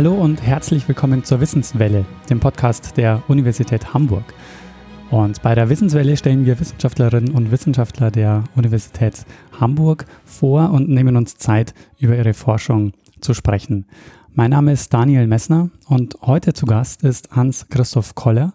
Hallo und herzlich willkommen zur Wissenswelle, dem Podcast der Universität Hamburg. Und bei der Wissenswelle stellen wir Wissenschaftlerinnen und Wissenschaftler der Universität Hamburg vor und nehmen uns Zeit, über ihre Forschung zu sprechen. Mein Name ist Daniel Messner und heute zu Gast ist Hans-Christoph Koller.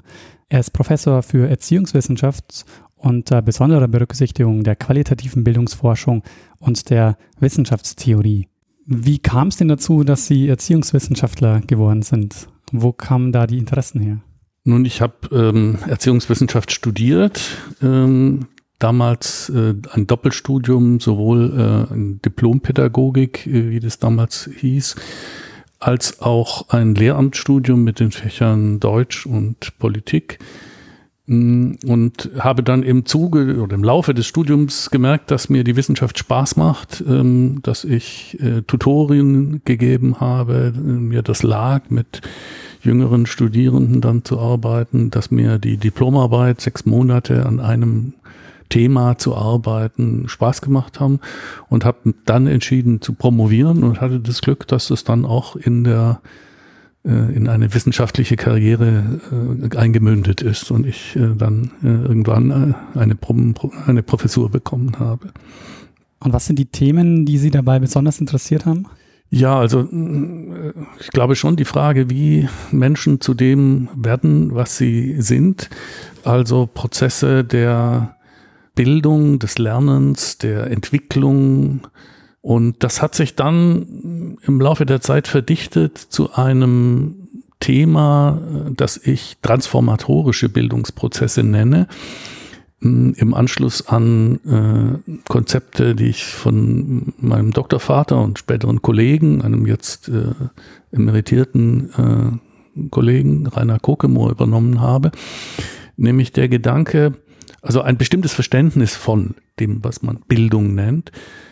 Er ist Professor für Erziehungswissenschaft unter besonderer Berücksichtigung der qualitativen Bildungsforschung und der Wissenschaftstheorie. Wie kam es denn dazu, dass Sie Erziehungswissenschaftler geworden sind? Wo kamen da die Interessen her? Nun, ich habe ähm, Erziehungswissenschaft studiert, ähm, damals äh, ein Doppelstudium, sowohl äh, Diplompädagogik, äh, wie das damals hieß, als auch ein Lehramtsstudium mit den Fächern Deutsch und Politik. Mm, und habe dann im Zuge oder im Laufe des Studiums gemerkt, dass mir die Wissenschaft Spaß macht, ähm, dass ich äh, Tutorien gegeben habe, äh, mir das lag, mit jüngeren Studierenden dann zu arbeiten, dass mir die Diplomarbeit sechs Monate an einem Thema zu arbeiten Spaß gemacht haben und habe dann entschieden zu promovieren und hatte das Glück, dass es dann auch in der in eine wissenschaftliche Karriere äh, eingemündet ist und ich äh, dann irgendwann eine, eine Professur bekommen habe. Und was sind die Themen, die Sie dabei besonders interessiert haben? Ja, also ich glaube schon die Frage, wie Menschen zu dem werden, was sie sind. Also Prozesse der Bildung, des Lernens, der Entwicklung, und das hat sich dann im Laufe der Zeit verdichtet zu einem Thema, das ich transformatorische Bildungsprozesse nenne, im Anschluss an äh, Konzepte, die ich von meinem Doktorvater und späteren Kollegen, einem jetzt äh, emeritierten äh, Kollegen Rainer Kokemoor übernommen habe, nämlich der Gedanke, also ein bestimmtes Verständnis von dem, was man Bildung nennt, äh,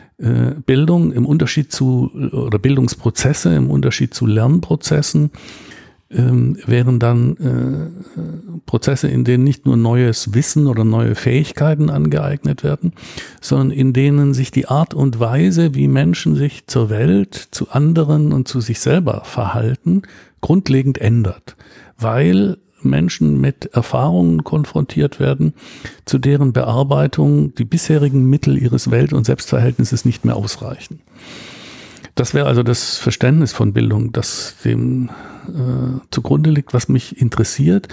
Bildung im Unterschied zu, oder Bildungsprozesse im Unterschied zu Lernprozessen ähm, wären dann äh, Prozesse, in denen nicht nur neues Wissen oder neue Fähigkeiten angeeignet werden, sondern in denen sich die Art und Weise, wie Menschen sich zur Welt, zu anderen und zu sich selber verhalten, grundlegend ändert. Weil Menschen mit Erfahrungen konfrontiert werden, zu deren Bearbeitung die bisherigen Mittel ihres Welt- und Selbstverhältnisses nicht mehr ausreichen. Das wäre also das Verständnis von Bildung, das dem äh, zugrunde liegt, was mich interessiert.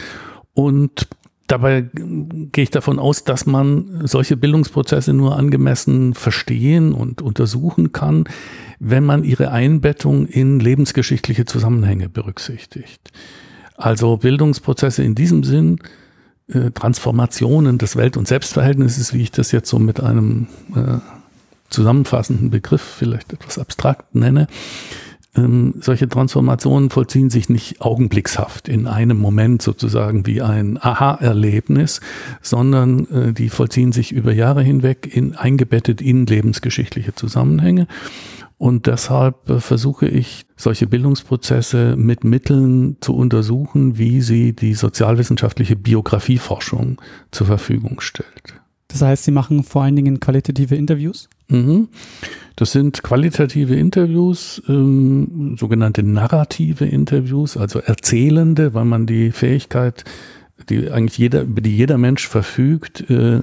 Und dabei gehe ich davon aus, dass man solche Bildungsprozesse nur angemessen verstehen und untersuchen kann, wenn man ihre Einbettung in lebensgeschichtliche Zusammenhänge berücksichtigt. Also Bildungsprozesse in diesem Sinn, äh, Transformationen des Welt- und Selbstverhältnisses, wie ich das jetzt so mit einem äh, zusammenfassenden Begriff vielleicht etwas abstrakt nenne. Ähm, solche Transformationen vollziehen sich nicht augenblickshaft in einem Moment sozusagen wie ein Aha-Erlebnis, sondern äh, die vollziehen sich über Jahre hinweg in, eingebettet in lebensgeschichtliche Zusammenhänge. Und deshalb äh, versuche ich, solche Bildungsprozesse mit Mitteln zu untersuchen, wie sie die sozialwissenschaftliche Biografieforschung zur Verfügung stellt. Das heißt, Sie machen vor allen Dingen qualitative Interviews? Mhm. Das sind qualitative Interviews, ähm, sogenannte narrative Interviews, also erzählende, weil man die Fähigkeit die eigentlich jeder, über die jeder Mensch verfügt, äh,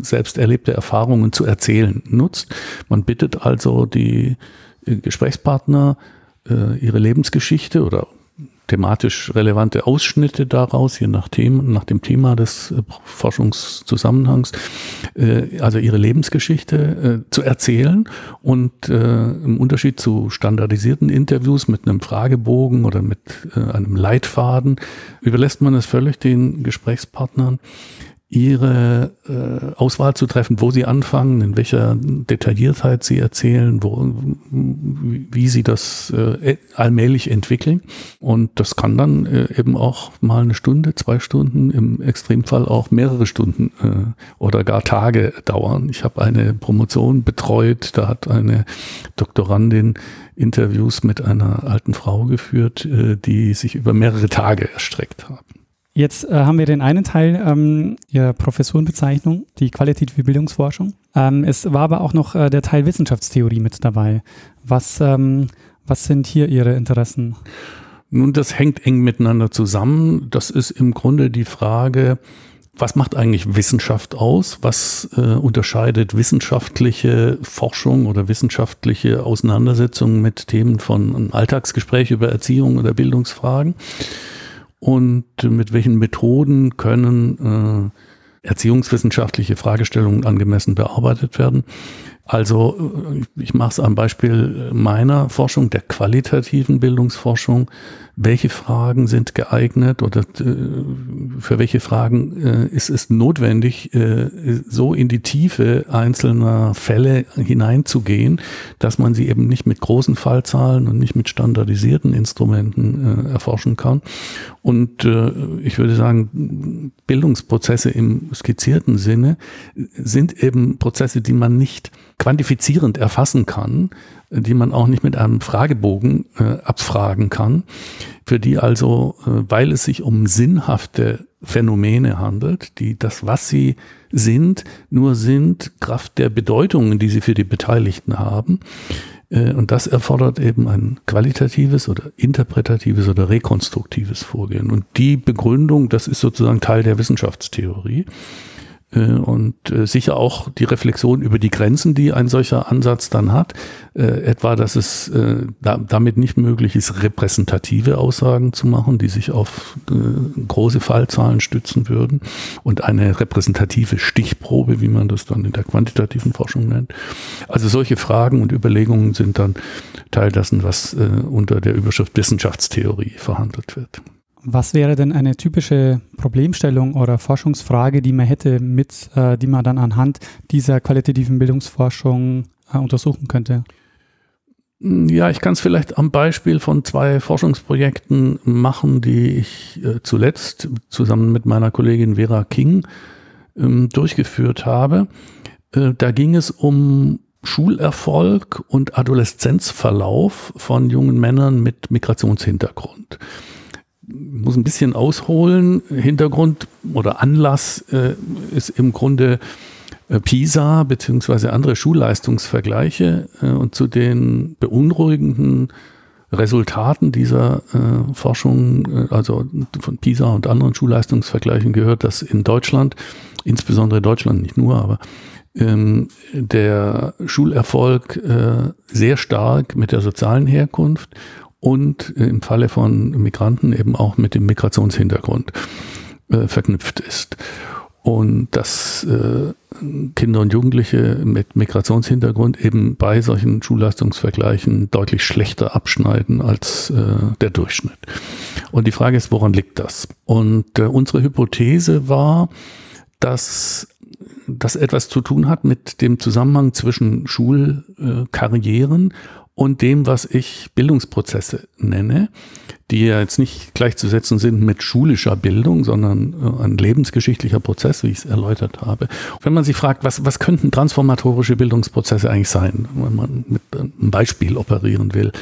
selbst erlebte Erfahrungen zu erzählen, nutzt. Man bittet also die äh, Gesprächspartner, äh, ihre Lebensgeschichte oder thematisch relevante Ausschnitte daraus, je nach, Thema, nach dem Thema des äh, Forschungszusammenhangs, äh, also ihre Lebensgeschichte äh, zu erzählen und äh, im Unterschied zu standardisierten Interviews mit einem Fragebogen oder mit äh, einem Leitfaden überlässt man es völlig den Gesprächspartnern, ihre äh, Auswahl zu treffen, wo sie anfangen, in welcher Detailliertheit sie erzählen, wo, wie sie das äh, allmählich entwickeln. Und das kann dann äh, eben auch mal eine Stunde, zwei Stunden, im Extremfall auch mehrere Stunden äh, oder gar Tage dauern. Ich habe eine Promotion betreut, da hat eine Doktorandin Interviews mit einer alten Frau geführt, äh, die sich über mehrere Tage erstreckt haben. Jetzt äh, haben wir den einen Teil ähm, Ihrer Professurenbezeichnung, die qualitative Bildungsforschung. Ähm, es war aber auch noch äh, der Teil Wissenschaftstheorie mit dabei. Was, ähm, was sind hier Ihre Interessen? Nun, das hängt eng miteinander zusammen. Das ist im Grunde die Frage, was macht eigentlich Wissenschaft aus? Was äh, unterscheidet wissenschaftliche Forschung oder wissenschaftliche Auseinandersetzungen mit Themen von Alltagsgespräch über Erziehung oder Bildungsfragen? Und mit welchen Methoden können äh, erziehungswissenschaftliche Fragestellungen angemessen bearbeitet werden? Also ich mache es am Beispiel meiner Forschung, der qualitativen Bildungsforschung. Welche Fragen sind geeignet oder äh, für welche Fragen äh, ist es notwendig, äh, so in die Tiefe einzelner Fälle hineinzugehen, dass man sie eben nicht mit großen Fallzahlen und nicht mit standardisierten Instrumenten erforschen kann. Und ich würde sagen, Bildungsprozesse im skizzierten Sinne sind eben Prozesse, die man nicht quantifizierend erfassen kann, die man auch nicht mit einem Fragebogen äh, abfragen kann, für die also, äh, weil es sich um sinnhafte Phänomene handelt, die das, was sie sind, nur sind, Kraft der Bedeutungen, die sie für die Beteiligten haben. Äh, und das erfordert eben ein qualitatives oder interpretatives oder rekonstruktives Vorgehen. Und die Begründung, das ist sozusagen Teil der Wissenschaftstheorie. Äh, und äh, sicher auch die Reflexion über die Grenzen, die ein solcher Ansatz dann hat. Äh, etwa, dass es damit nicht möglich ist, repräsentative Aussagen zu machen, die sich auf große Fallzahlen stützen würden und eine repräsentative Stichprobe, wie man das dann in der quantitativen Forschung nennt. Also solche Fragen und Überlegungen sind dann Teil dessen, was unter der Überschrift Wissenschaftstheorie verhandelt wird. Was wäre denn eine typische Problemstellung oder Forschungsfrage, die man hätte, mit, äh, die man dann anhand dieser qualitativen Bildungsforschung äh, untersuchen könnte? Ja, ich kann es vielleicht am Beispiel von zwei Forschungsprojekten machen, die ich äh, zuletzt zusammen mit meiner Kollegin Vera King ähm, durchgeführt habe. Äh, da ging es um Schulerfolg und Adoleszenzverlauf von jungen Männern mit Migrationshintergrund muss ein bisschen ausholen. Hintergrund oder Anlass äh, ist im Grunde äh, PISA beziehungsweise andere Schulleistungsvergleiche äh, und zu den beunruhigenden Resultaten dieser äh, Forschung, äh, also von PISA und anderen Schulleistungsvergleichen gehört, dass in Deutschland, insbesondere Deutschland nicht nur, aber ähm, der Schulerfolg äh, sehr stark mit der sozialen Herkunft und im Falle von Migranten eben auch mit dem Migrationshintergrund äh, verknüpft ist. Und dass äh, Kinder und Jugendliche mit Migrationshintergrund eben bei solchen Schulleistungsvergleichen deutlich schlechter abschneiden als äh, der Durchschnitt. Und die Frage ist, woran liegt das? Und äh, unsere Hypothese war, dass das etwas zu tun hat mit dem Zusammenhang zwischen Schulkarrieren und dem, was ich Bildungsprozesse nenne, die ja jetzt nicht gleichzusetzen sind mit schulischer Bildung, sondern äh, ein lebensgeschichtlicher Prozess, wie ich es erläutert habe. Wenn man sich fragt, was, was könnten transformatorische Bildungsprozesse eigentlich sein, wenn man mit einem Beispiel operieren will,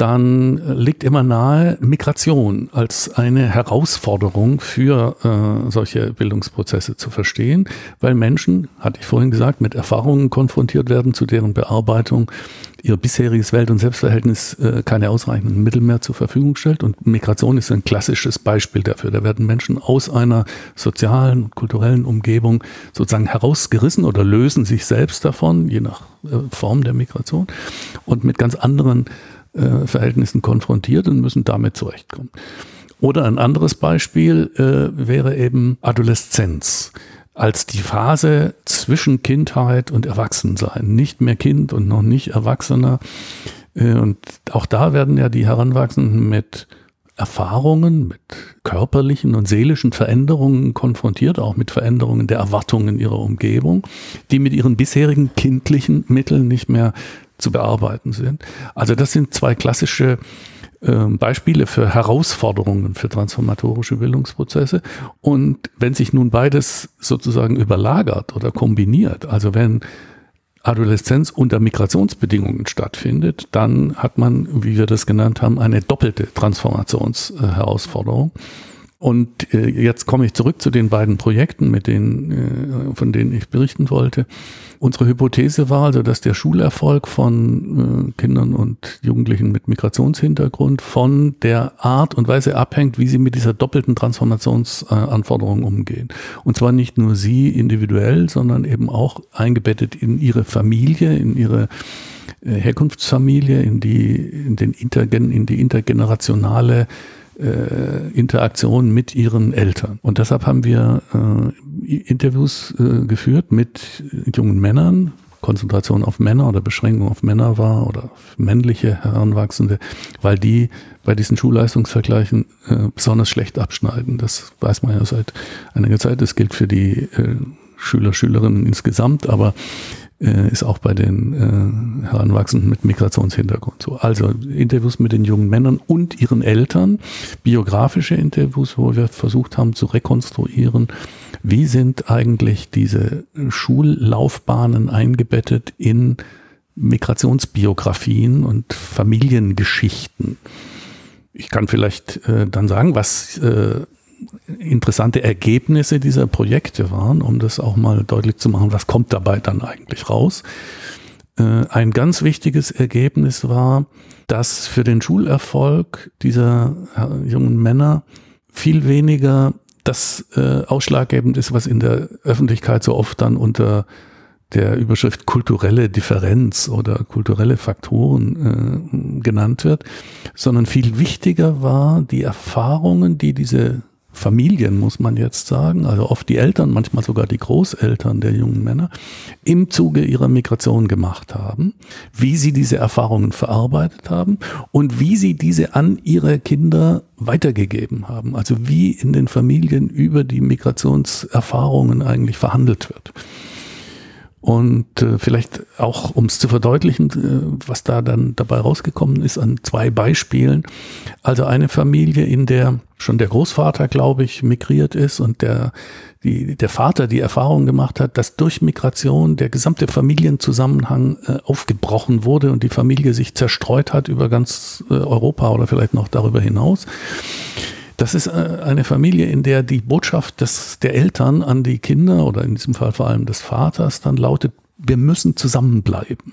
dann liegt immer nahe Migration als eine Herausforderung für äh, solche Bildungsprozesse zu verstehen, weil Menschen, hatte ich vorhin gesagt, mit Erfahrungen konfrontiert werden, zu deren Bearbeitung ihr bisheriges Welt- und Selbstverhältnis äh, keine ausreichenden Mittel mehr zur Verfügung stellt. Und Migration ist ein klassisches Beispiel dafür. Da werden Menschen aus einer sozialen, kulturellen Umgebung sozusagen herausgerissen oder lösen sich selbst davon, je nach äh, Form der Migration, und mit ganz anderen äh, Verhältnissen konfrontiert und müssen damit zurechtkommen. Oder ein anderes Beispiel äh, wäre eben Adoleszenz als die Phase zwischen Kindheit und Erwachsensein. Nicht mehr Kind und noch nicht Erwachsener. Äh, und auch da werden ja die Heranwachsenden mit Erfahrungen, mit körperlichen und seelischen Veränderungen konfrontiert, auch mit Veränderungen der Erwartungen ihrer Umgebung, die mit ihren bisherigen kindlichen Mitteln nicht mehr zu bearbeiten sind. Also das sind zwei klassische Beispiele für Herausforderungen für transformatorische Bildungsprozesse. Und wenn sich nun beides sozusagen überlagert oder kombiniert, also wenn Adoleszenz unter Migrationsbedingungen stattfindet, dann hat man, wie wir das genannt haben, eine doppelte Transformationsherausforderung. Und äh, jetzt komme ich zurück zu den beiden Projekten, mit denen, äh, von denen ich berichten wollte. Unsere Hypothese war also, dass der Schulerfolg von äh, Kindern und Jugendlichen mit Migrationshintergrund von der Art und Weise abhängt, wie sie mit dieser doppelten Transformationsanforderung umgehen. Und zwar nicht nur sie individuell, sondern eben auch eingebettet in ihre Familie, in ihre äh, Herkunftsfamilie, in die, in den Intergen, in die intergenerationale äh, Interaktion mit ihren Eltern. Und deshalb haben wir äh, Interviews äh, geführt mit jungen Männern, Konzentration auf Männer oder Beschränkung auf Männer war oder männliche Heranwachsende, weil die bei diesen Schulleistungsvergleichen äh, besonders schlecht abschneiden. Das weiß man ja seit einiger Zeit. Das gilt für die äh, Schüler, Schülerinnen insgesamt, aber äh, ist auch bei den äh, Heranwachsenden mit Migrationshintergrund so. Also Interviews mit den jungen Männern und ihren Eltern, biografische Interviews, wo wir versucht haben zu rekonstruieren, wie sind eigentlich diese Schullaufbahnen eingebettet in Migrationsbiografien und Familiengeschichten. Ich kann vielleicht äh, dann sagen, was äh, interessante Ergebnisse dieser Projekte waren, um das auch mal deutlich zu machen, was kommt dabei dann eigentlich raus. Äh, ein ganz wichtiges Ergebnis war, dass für den Schulerfolg dieser jungen Männer viel weniger das äh, ausschlaggebend ist, was in der Öffentlichkeit so oft dann unter der Überschrift kulturelle Differenz oder kulturelle Faktoren äh, genannt wird, sondern viel wichtiger war die Erfahrungen, die diese Familien, muss man jetzt sagen, also oft die Eltern, manchmal sogar die Großeltern der jungen Männer, im Zuge ihrer Migration gemacht haben, wie sie diese Erfahrungen verarbeitet haben und wie sie diese an ihre Kinder weitergegeben haben. Also wie in den Familien über die Migrationserfahrungen eigentlich verhandelt wird. Und äh, vielleicht auch, um es zu verdeutlichen, äh, was da dann dabei rausgekommen ist, an zwei Beispielen. Also eine Familie, in der schon der Großvater, glaube ich, migriert ist und der, die, der Vater die Erfahrung gemacht hat, dass durch Migration der gesamte Familienzusammenhang äh, aufgebrochen wurde und die Familie sich zerstreut hat über ganz äh, Europa oder vielleicht noch darüber hinaus. Das ist äh, eine Familie, in der die Botschaft des, der Eltern an die Kinder oder in diesem Fall vor allem des Vaters dann lautet, wir müssen zusammenbleiben.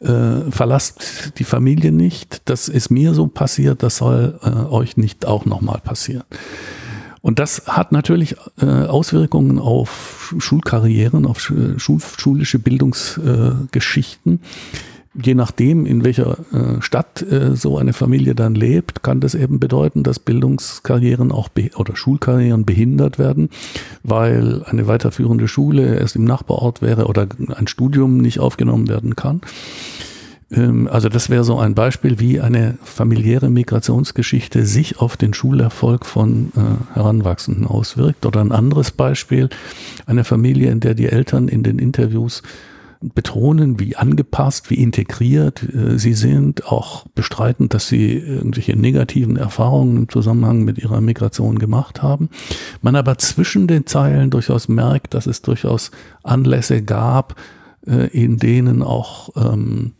Äh, verlasst die Familie nicht. Das ist mir so passiert, das soll äh, euch nicht auch nochmal passieren. Und das hat natürlich äh, Auswirkungen auf Schulkarrieren, auf Schul schulische Bildungsgeschichten. Äh, je nachdem, in welcher äh, Stadt äh, so eine Familie dann lebt, kann das eben bedeuten, dass Bildungskarrieren auch oder Schulkarrieren behindert werden, weil eine weiterführende Schule erst im Nachbarort wäre oder ein Studium nicht aufgenommen werden kann. Ähm, also das wäre so ein Beispiel, wie eine familiäre Migrationsgeschichte sich auf den Schulerfolg von äh, Heranwachsenden auswirkt. Oder ein anderes Beispiel, eine Familie, in der die Eltern in den Interviews betonen, wie angepasst, wie integriert äh, sie sind, auch bestreiten, dass sie irgendwelche negativen Erfahrungen im Zusammenhang mit ihrer Migration gemacht haben. Man aber zwischen den Zeilen durchaus merkt, dass es durchaus Anlässe gab, äh, in denen auch ähm,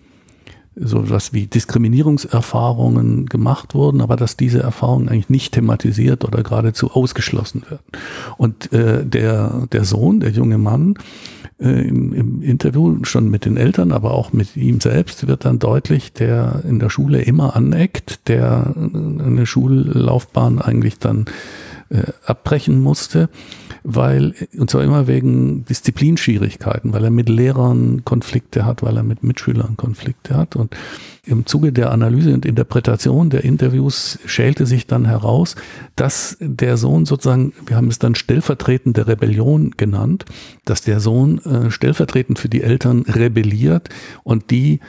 so was wie Diskriminierungserfahrungen gemacht wurden, aber dass diese Erfahrungen eigentlich nicht thematisiert oder geradezu ausgeschlossen werden. Und äh, der, der Sohn, der junge Mann, äh, im, im Interview schon mit den Eltern, aber auch mit ihm selbst wird dann deutlich, der in der Schule immer aneckt, der eine Schullaufbahn eigentlich dann äh, abbrechen musste, weil, und zwar immer wegen Disziplinschwierigkeiten, weil er mit Lehrern Konflikte hat, weil er mit Mitschülern Konflikte hat. Und im Zuge der Analyse und Interpretation der Interviews schälte sich dann heraus, dass der Sohn sozusagen, wir haben es dann stellvertretende Rebellion genannt, dass der Sohn äh, stellvertretend für die Eltern rebelliert und die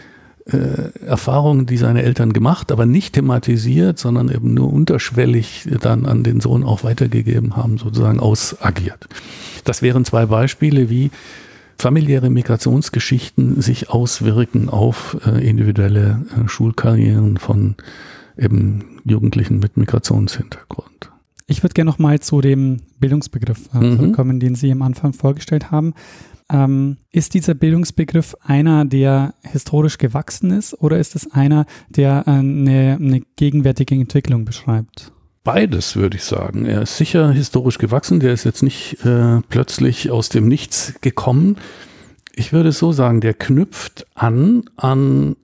äh, Erfahrungen, die seine Eltern gemacht, aber nicht thematisiert, sondern eben nur unterschwellig dann an den Sohn auch weitergegeben haben, sozusagen ausagiert. Das wären zwei Beispiele, wie familiäre Migrationsgeschichten sich auswirken auf äh, individuelle äh, Schulkarrieren von eben Jugendlichen mit Migrationshintergrund. Ich würde gerne noch mal zu dem Bildungsbegriff äh, mhm. kommen, den Sie am Anfang vorgestellt haben. Ähm, ist dieser Bildungsbegriff einer, der historisch gewachsen ist oder ist es einer, der äh, eine, eine gegenwärtige Entwicklung beschreibt? Beides würde ich sagen. Er ist sicher historisch gewachsen, der ist jetzt nicht äh, plötzlich aus dem Nichts gekommen. Ich würde so sagen, der knüpft an an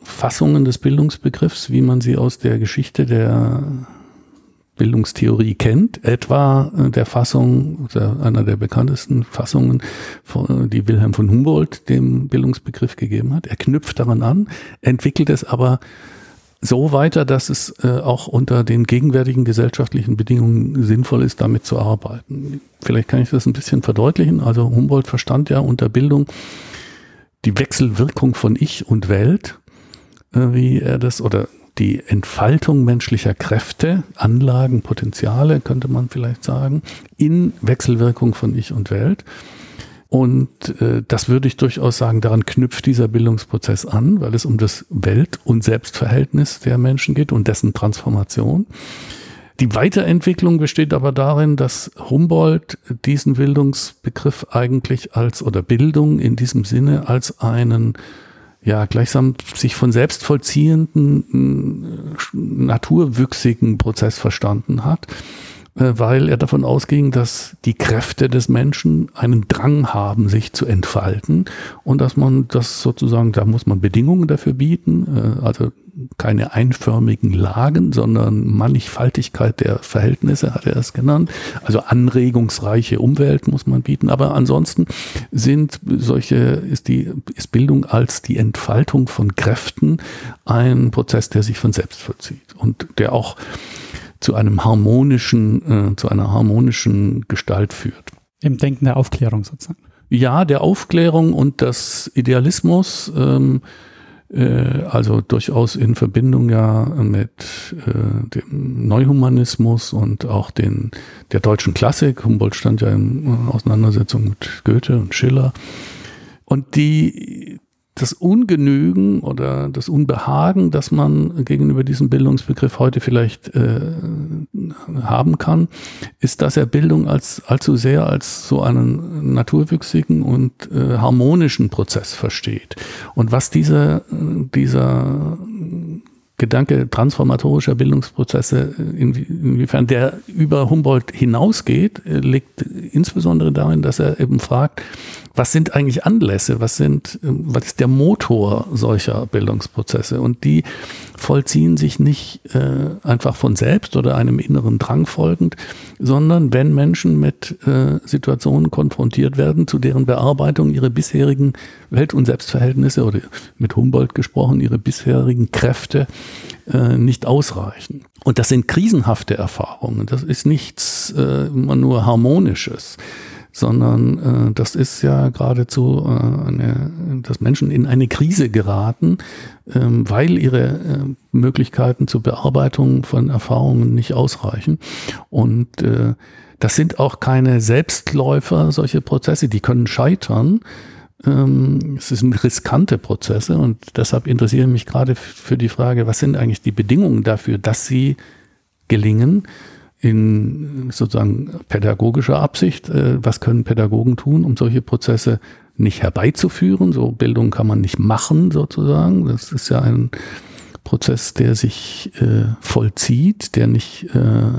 Fassungen des Bildungsbegriffs, wie man sie aus der Geschichte der Bildungstheorie kennt, etwa äh, der Fassung, einer der bekanntesten Fassungen, die Wilhelm von Humboldt dem Bildungsbegriff gegeben hat. Er knüpft daran an, entwickelt es aber so weiter, dass es äh, auch unter den gegenwärtigen gesellschaftlichen Bedingungen sinnvoll ist, damit zu arbeiten. Vielleicht kann ich das ein bisschen verdeutlichen. Also Humboldt verstand ja unter Bildung die Wechselwirkung von Ich und Welt, äh, wie er das, oder die Entfaltung menschlicher Kräfte, Anlagen, Potenziale, könnte man vielleicht sagen, in Wechselwirkung von Ich und Welt. Und äh, das würde ich durchaus sagen, daran knüpft dieser Bildungsprozess an, weil es um das Welt- und Selbstverhältnis der Menschen geht und dessen Transformation. Die Weiterentwicklung besteht aber darin, dass Humboldt diesen Bildungsbegriff eigentlich als oder Bildung in diesem Sinne als einen ja gleichsam sich von selbst vollziehenden naturwüchsigen Prozess verstanden hat äh, weil er davon ausging, dass die Kräfte des Menschen einen Drang haben, sich zu entfalten und dass man das sozusagen, da muss man Bedingungen dafür bieten, äh, also keine einförmigen Lagen, sondern Mannigfaltigkeit der Verhältnisse, hat er es genannt. Also anregungsreiche Umwelt muss man bieten. Aber ansonsten sind solche, ist die, ist Bildung als die Entfaltung von Kräften ein Prozess, der sich von selbst vollzieht und der auch zu einem harmonischen, äh, zu einer harmonischen Gestalt führt. Im Denken der Aufklärung sozusagen. Ja, der Aufklärung und des Idealismus, ähm, äh, also durchaus in Verbindung ja mit äh, dem Neuhumanismus und auch den, der deutschen Klassik. Humboldt stand ja in Auseinandersetzung mit Goethe und Schiller. Und die, das Ungenügen oder das Unbehagen, das man gegenüber diesem Bildungsbegriff heute vielleicht äh, haben kann, ist, dass er Bildung als allzu sehr als so einen naturwüchsigen und äh, harmonischen Prozess versteht. Und was diese, dieser Gedanke transformatorischer Bildungsprozesse, inwiefern der über Humboldt hinausgeht, liegt insbesondere darin, dass er eben fragt, was sind eigentlich Anlässe, was sind, was ist der Motor solcher Bildungsprozesse? Und die vollziehen sich nicht äh, einfach von selbst oder einem inneren Drang folgend, sondern wenn Menschen mit äh, Situationen konfrontiert werden, zu deren Bearbeitung ihre bisherigen Welt- und Selbstverhältnisse oder mit Humboldt gesprochen, ihre bisherigen Kräfte äh, nicht ausreichen. Und das sind krisenhafte Erfahrungen. Das ist nichts äh, immer nur Harmonisches sondern äh, das ist ja geradezu äh, eine, dass Menschen in eine Krise geraten, ähm, weil ihre äh, Möglichkeiten zur Bearbeitung von Erfahrungen nicht ausreichen. Und äh, das sind auch keine Selbstläufer, solche Prozesse, die können scheitern. Ähm, es sind riskante Prozesse und deshalb interessiere ich mich gerade für die Frage, was sind eigentlich die Bedingungen dafür, dass sie gelingen in sozusagen pädagogischer Absicht, äh, was können Pädagogen tun, um solche Prozesse nicht herbeizuführen. So Bildung kann man nicht machen sozusagen. Das ist ja ein Prozess, der sich äh, vollzieht, der nicht äh,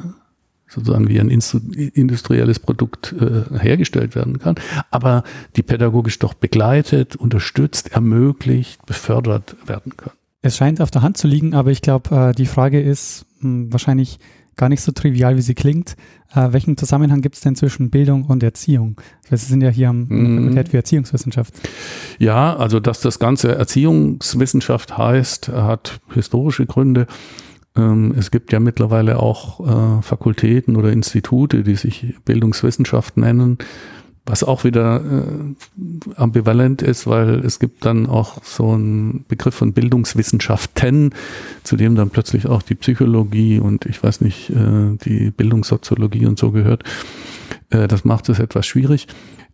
sozusagen wie ein industrielles Produkt hergestellt werden kann, aber die pädagogisch doch begleitet, unterstützt, ermöglicht, befördert werden kann. Es scheint auf der Hand zu liegen, aber ich glaube, die Frage ist hm, wahrscheinlich, gar nicht so trivial, wie sie klingt. Äh, welchen Zusammenhang gibt es denn zwischen Bildung und Erziehung? Wir sind ja hier am mhm. Fakultät für Erziehungswissenschaft. Ja, also dass das Ganze Erziehungswissenschaft heißt, hat historische Gründe. Ähm, es gibt ja mittlerweile auch äh, Fakultäten oder Institute, die sich Bildungswissenschaft nennen was auch wieder äh, ambivalent ist, weil es gibt dann auch so einen Begriff von Bildungswissenschaften, zu dem dann plötzlich auch die Psychologie und ich weiß nicht, äh, die Bildungssoziologie und so gehört. Äh, das macht es etwas schwierig.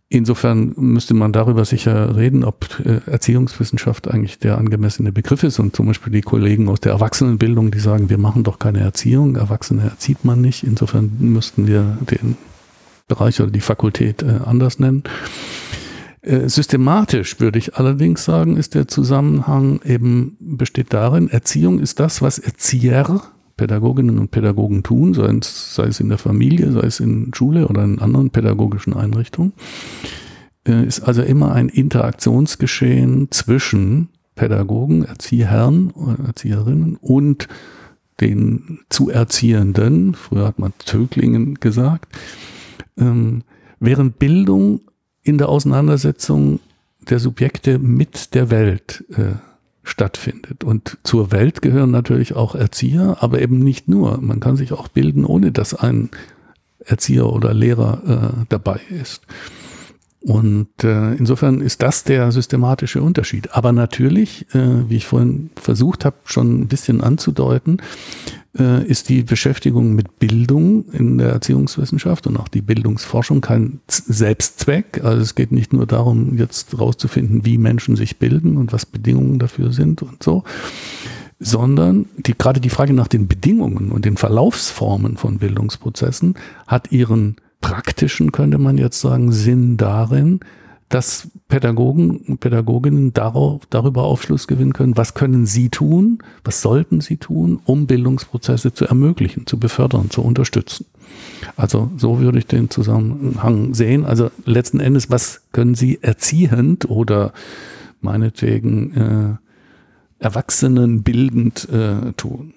Insofern müsste man darüber sicher reden, ob äh, Erziehungswissenschaft eigentlich der angemessene Begriff ist. Und zum Beispiel die Kollegen aus der Erwachsenenbildung, die sagen, wir machen doch keine Erziehung, Erwachsene erzieht man nicht. Insofern müssten wir den Bereich oder die Fakultät äh, anders nennen. Äh, systematisch würde ich allerdings sagen, ist der Zusammenhang eben besteht darin, Erziehung ist das, was Erzieher Pädagoginnen und Pädagogen tun, sei es, sei es in der Familie, sei es in Schule oder in anderen pädagogischen Einrichtungen, äh, ist also immer ein Interaktionsgeschehen zwischen Pädagogen, Erzieherren, Erzieherinnen und den zu Erziehenden, früher hat man Zöglingen gesagt, ähm, während Bildung in der Auseinandersetzung der Subjekte mit der Welt äh, stattfindet. Und zur Welt gehören natürlich auch Erzieher, aber eben nicht nur. Man kann sich auch bilden, ohne dass ein Erzieher oder Lehrer äh, dabei ist. Und äh, insofern ist das der systematische Unterschied. Aber natürlich, äh, wie ich vorhin versucht habe, schon ein bisschen anzudeuten, äh, ist die Beschäftigung mit Bildung in der Erziehungswissenschaft und auch die Bildungsforschung kein Selbstzweck. Also es geht nicht nur darum, jetzt rauszufinden, wie Menschen sich bilden und was Bedingungen dafür sind und so, sondern die, gerade die Frage nach den Bedingungen und den Verlaufsformen von Bildungsprozessen hat ihren praktischen, könnte man jetzt sagen, Sinn darin, dass Pädagogen und Pädagoginnen darauf, darüber Aufschluss gewinnen können, was können sie tun, was sollten sie tun, um Bildungsprozesse zu ermöglichen, zu befördern, zu unterstützen. Also so würde ich den Zusammenhang sehen. Also letzten Endes, was können sie erziehend oder meinetwegen äh, Erwachsenen bildend äh, tun?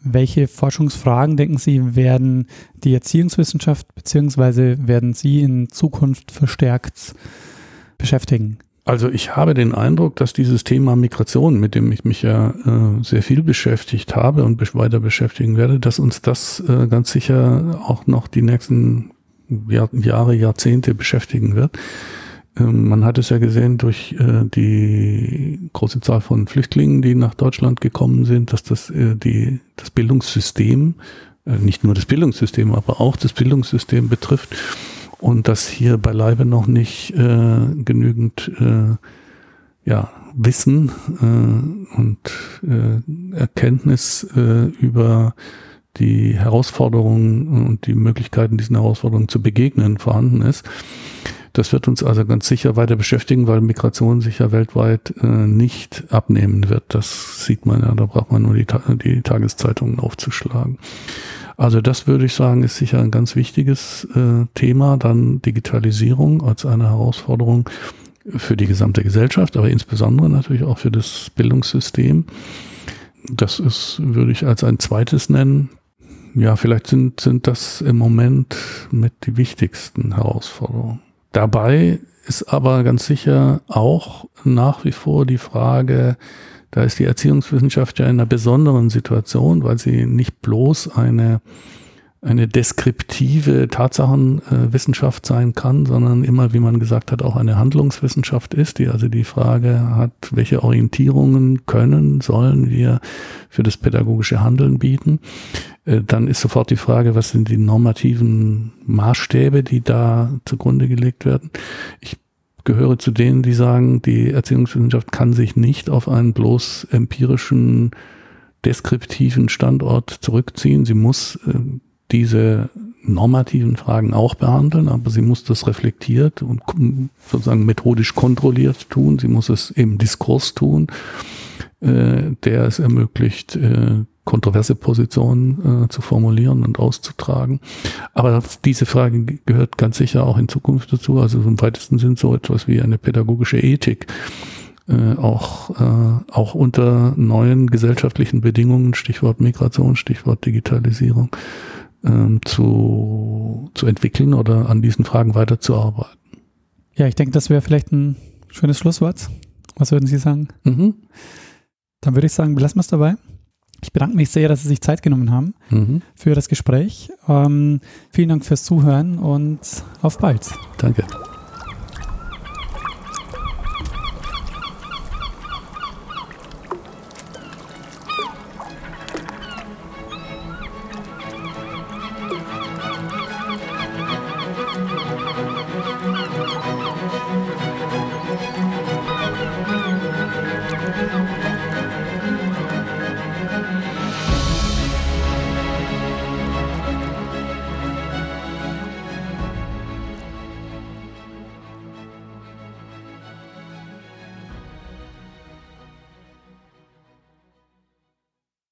Welche Forschungsfragen, denken Sie, werden die Erziehungswissenschaft bzw. werden Sie in Zukunft verstärkt beschäftigen? Also ich habe den Eindruck, dass dieses Thema Migration, mit dem ich mich ja äh, sehr viel beschäftigt habe und weiter beschäftigen werde, dass uns das äh, ganz sicher auch noch die nächsten Jahr, Jahre, Jahrzehnte beschäftigen wird. Ähm, man hat es ja gesehen durch äh, die große Zahl von Flüchtlingen, die nach Deutschland gekommen sind, dass das äh, die, das Bildungssystem, äh, nicht nur das Bildungssystem, aber auch das Bildungssystem betrifft und dass hier beileibe noch nicht genügend ja, Wissen und Erkenntnis über die Herausforderungen und die Möglichkeiten, diesen Herausforderungen zu begegnen, vorhanden ist. Das wird uns also ganz sicher weiter beschäftigen, weil Migration sicher weltweit äh, nicht abnehmen wird. Das sieht man ja, da braucht man nur die, die Tageszeitungen aufzuschlagen. Also das würde ich sagen, ist sicher ein ganz wichtiges äh, Thema. Dann Digitalisierung als eine Herausforderung für die gesamte Gesellschaft, aber insbesondere natürlich auch für das Bildungssystem. Das ist, würde ich als ein zweites nennen. Ja, vielleicht sind, sind das im Moment mit die wichtigsten Herausforderungen. Dabei ist aber ganz sicher auch nach wie vor die Frage, da ist die Erziehungswissenschaft ja in einer besonderen Situation, weil sie nicht bloß eine eine deskriptive Tatsachenwissenschaft sein kann, sondern immer, wie man gesagt hat, auch eine Handlungswissenschaft ist, die also die Frage hat, welche Orientierungen können, sollen wir für das pädagogische Handeln bieten. Äh, dann ist sofort die Frage, was sind die normativen Maßstäbe, die da zugrunde gelegt werden. Ich gehöre zu denen, die sagen, die Erziehungswissenschaft kann sich nicht auf einen bloß empirischen deskriptiven Standort zurückziehen. Sie muss äh, diese normativen Fragen auch behandeln, aber sie muss das reflektiert und sozusagen methodisch kontrolliert tun. Sie muss es im Diskurs tun, äh, der es ermöglicht, äh, kontroverse Positionen äh, zu formulieren und auszutragen. Aber diese Frage gehört ganz sicher auch in Zukunft dazu. Also im weitesten Sinn so etwas wie eine pädagogische Ethik. Äh, auch, äh, auch unter neuen gesellschaftlichen Bedingungen, Stichwort Migration, Stichwort Digitalisierung, ähm, zu, zu entwickeln oder an diesen Fragen weiterzuarbeiten. Ja, ich denke, das wäre vielleicht ein schönes Schlusswort. Was würden Sie sagen? Mhm. Dann würde ich sagen, belassen wir es dabei. Ich bedanke mich sehr, dass Sie sich Zeit genommen haben mhm. für das Gespräch. Ähm, vielen Dank fürs Zuhören und auf bald. Danke.